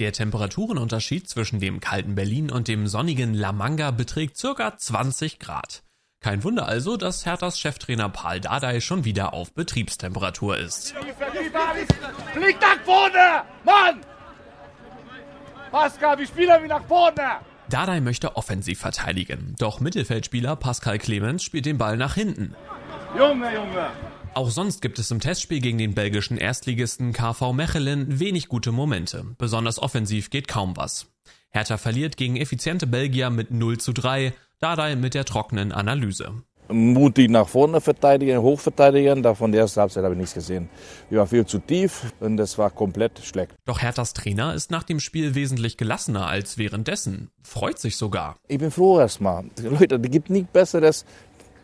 Der Temperaturenunterschied zwischen dem kalten Berlin und dem sonnigen La Manga beträgt circa 20 Grad. Kein Wunder also, dass Herthas Cheftrainer Paul Dardai schon wieder auf Betriebstemperatur ist. Flieg nach vorne! Mann! Pascal, wir spielen wie nach vorne! Dardai möchte offensiv verteidigen, doch Mittelfeldspieler Pascal Clemens spielt den Ball nach hinten. Junge, Junge! Auch sonst gibt es im Testspiel gegen den belgischen Erstligisten KV Mechelen wenig gute Momente. Besonders offensiv geht kaum was. Hertha verliert gegen effiziente Belgier mit 0 zu 3, Dardai mit der trockenen Analyse. Mutig nach vorne verteidigen, hochverteidigen, davon der ersten Halbzeit habe ich nichts gesehen. Wir waren viel zu tief und das war komplett schlecht. Doch Herthas Trainer ist nach dem Spiel wesentlich gelassener als währenddessen. Freut sich sogar. Ich bin froh erstmal. Leute, es gibt nichts Besseres,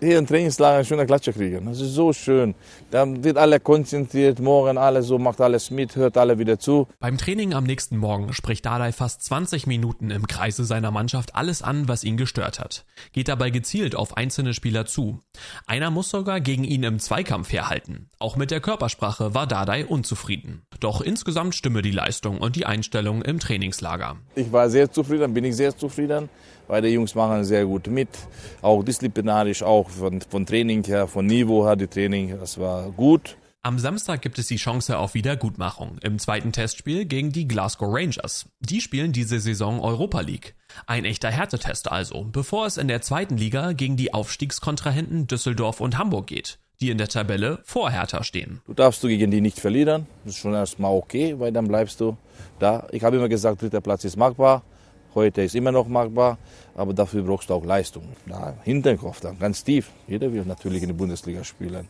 hier im Trainingslager eine schöne Klatsche kriegen. Das ist so schön. Da wird alle konzentriert, morgen alle so, macht alles mit, hört alle wieder zu. Beim Training am nächsten Morgen spricht Dardai fast 20 Minuten im Kreise seiner Mannschaft alles an, was ihn gestört hat. Geht dabei gezielt auf einzelne Spieler zu. Einer muss sogar gegen ihn im Zweikampf herhalten. Auch mit der Körpersprache war Dardai unzufrieden. Doch insgesamt stimme die Leistung und die Einstellung im Trainingslager. Ich war sehr zufrieden, bin ich sehr zufrieden, weil die Jungs machen sehr gut mit. Auch disziplinarisch, auch von, von Training her, von Niveau her, die Training, das war gut. Am Samstag gibt es die Chance auf Wiedergutmachung im zweiten Testspiel gegen die Glasgow Rangers. Die spielen diese Saison Europa League. Ein echter Härtetest also, bevor es in der zweiten Liga gegen die Aufstiegskontrahenten Düsseldorf und Hamburg geht, die in der Tabelle vor Hertha stehen. Du darfst du gegen die nicht verlieren, das ist schon erstmal okay, weil dann bleibst du da. Ich habe immer gesagt, dritter Platz ist machbar. Heute ist immer noch machbar, aber dafür brauchst du auch Leistung. Da, Hinterkopf dann, ganz tief. Jeder will natürlich in der Bundesliga spielen.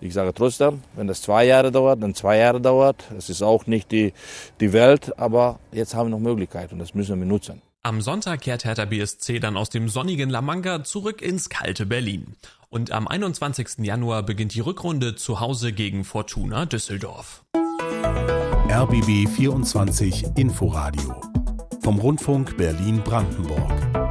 Ich sage trotzdem, wenn das zwei Jahre dauert, dann zwei Jahre dauert. Es ist auch nicht die, die Welt, aber jetzt haben wir noch Möglichkeiten und das müssen wir nutzen. Am Sonntag kehrt Hertha BSC dann aus dem sonnigen La Manga zurück ins kalte Berlin. Und am 21. Januar beginnt die Rückrunde zu Hause gegen Fortuna Düsseldorf. RBB 24 Inforadio vom Rundfunk Berlin-Brandenburg.